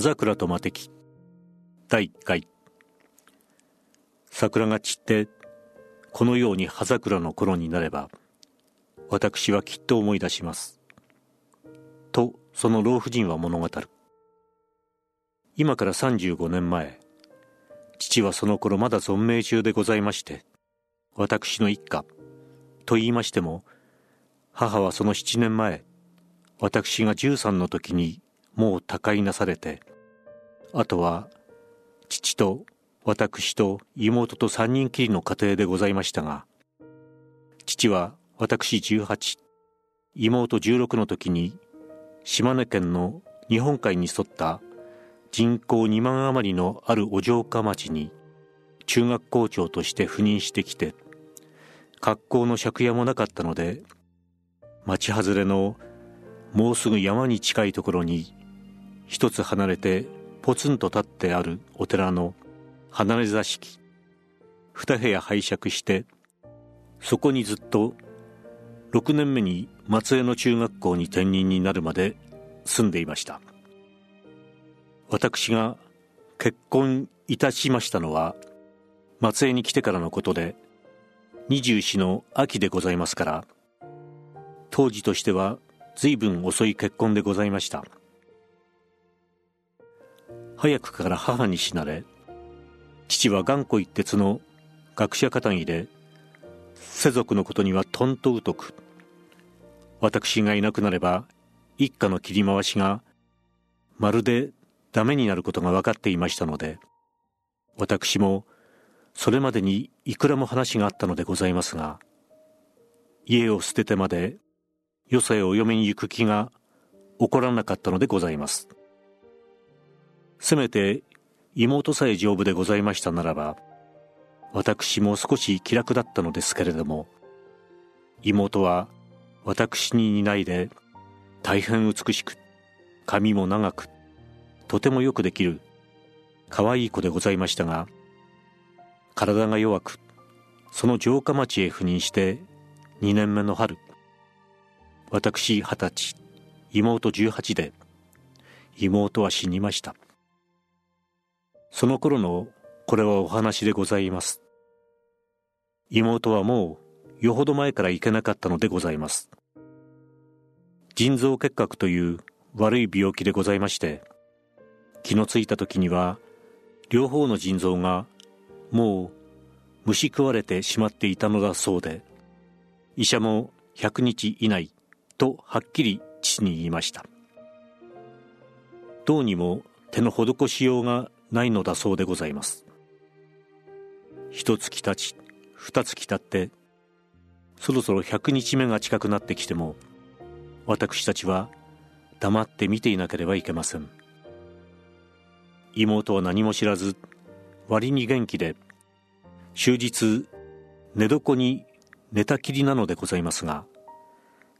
葉桜と魔敵第1回。桜が散ってこのように葉桜の頃になれば私はきっと思い出します。とその老婦人は物語る。今から35年前父はその頃まだ存命中でございまして私の一家と言いましても母はその7年前私が13の時にもう他界なされてあとは父と私と妹と3人きりの家庭でございましたが父は私18妹16の時に島根県の日本海に沿った人口2万余りのあるお城下町に中学校長として赴任してきて格好の借家もなかったので町外れのもうすぐ山に近いところに一つ離れてポツンと立ってあるお寺の離れ座敷。二部屋拝借してそこにずっと6年目に松江の中学校に転任になるまで住んでいました。私が結婚いたしましたのは松江に来てからのことで二十四の秋でございますから当時としては随分遅い結婚でございました。早くから母に死なれ父は頑固一徹の学者肩着で世俗のことにはとんと疎く私がいなくなれば一家の切り回しがまるでダメになることが分かっていましたので私もそれまでにいくらも話があったのでございますが家を捨ててまでよそへお嫁に行く気が起こらなかったのでございます。せめて妹さえ丈夫でございましたならば私も少し気楽だったのですけれども妹は私に担いで大変美しく髪も長くとてもよくできる可愛い子でございましたが体が弱くその城下町へ赴任して2年目の春私二十歳妹十八で妹は死にました。その頃のこれはお話でございます。妹はもうよほど前から行けなかったのでございます。腎臓結核という悪い病気でございまして気のついた時には両方の腎臓がもう虫食われてしまっていたのだそうで医者も100日以内とはっきり父に言いました。どうにも手の施しようがないのだそうでございます。一月経ち二月経ってそろそろ100日目が近くなってきても私たちは黙って見ていなければいけません。妹は何も知らず割に元気で終日寝床に寝たきりなのでございますが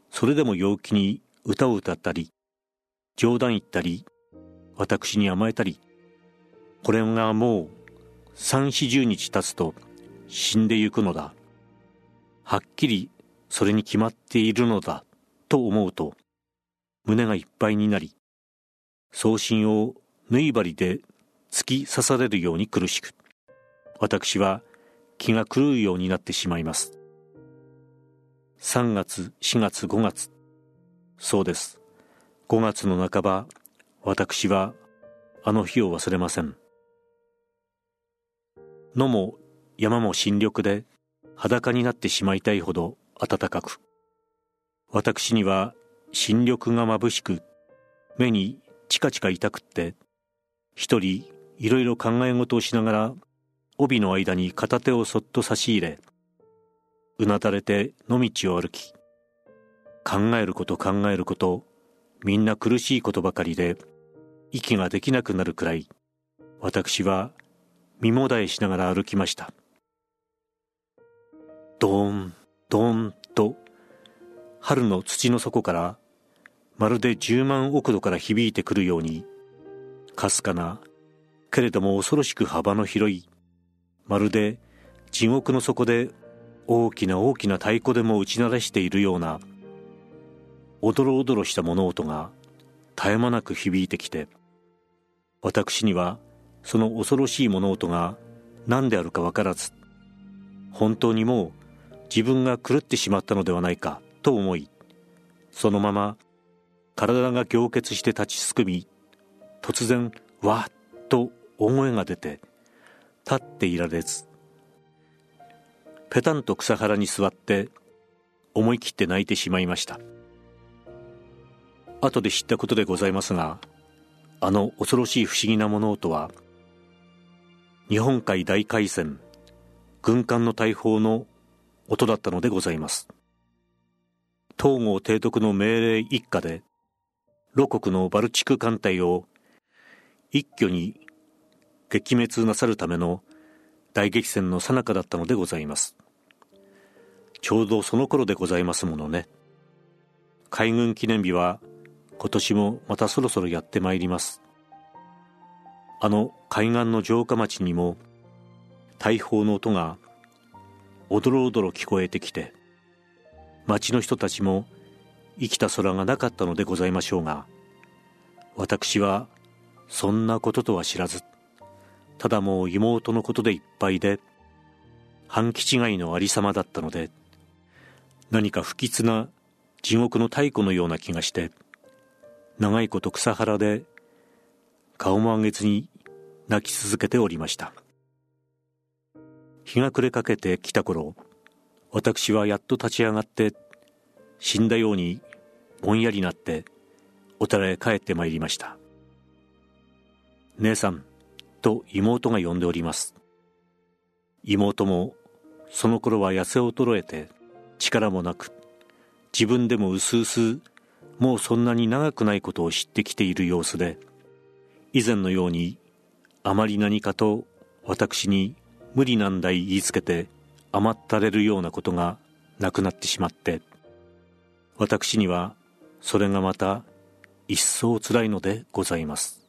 それでも陽気に歌を歌ったり冗談言ったり私に甘えたりこれがもう三四十日経つと死んでゆくのだ。はっきりそれに決まっているのだと思うと胸がいっぱいになり送信を縫い針で突き刺されるように苦しく私は気が狂うようになってしまいます。3月4月5月。そうです。5月の半ば私はあの日を忘れません。野も山も新緑で裸になってしまいたいほど暖かく。私には新緑が眩しく目にチカチカ痛くって一人いろいろ考え事をしながら帯の間に片手をそっと差し入れうなだれて野道を歩き考えること考えることみんな苦しいことばかりで息ができなくなるくらい私は身もだえしながら歩きました。ドーンドーンと春の土の底からまるで十万億度から響いてくるようにかすかなけれども恐ろしく幅の広いまるで地獄の底で大きな大きな太鼓でも打ち鳴らしているようなおどろおどろした物音が絶え間なく響いてきて私にはその恐ろしい物音が何であるか分からず本当にもう自分が狂ってしまったのではないかと思いそのまま体が凝結して立ちすくみ突然わっと大声が出て立っていられずペタンと草原に座って思い切って泣いてしまいました。後で知ったことでございますがあの恐ろしい不思議な物音は日本海大海戦軍艦の大砲の音だったのでございます。東郷提督の命令一家で露国のバルチク艦隊を一挙に撃滅なさるための大激戦の最中だったのでございます。ちょうどその頃でございますものね。海軍記念日は今年もまたそろそろやってまいります。あの海岸の城下町にも大砲の音がおどろおどろ聞こえてきて町の人たちも生きた空がなかったのでございましょうが私はそんなこととは知らずただもう妹のことでいっぱいで半気違いのありさまだったので何か不吉な地獄の太古のような気がして長いこと草原で顔も上げずに泣き続けておりました。日が暮れかけてきた頃私はやっと立ち上がって死んだようにぼんやりなってお寺へ帰ってまいりました。姉さんと妹が呼んでおります。妹もその頃は痩せ衰えて力もなく自分でもうすうすもうそんなに長くないことを知ってきている様子で以前のようにあまり何かと私に無理難題言いつけて甘ったれるようなことがなくなってしまって私にはそれがまた一層つらいのでございます。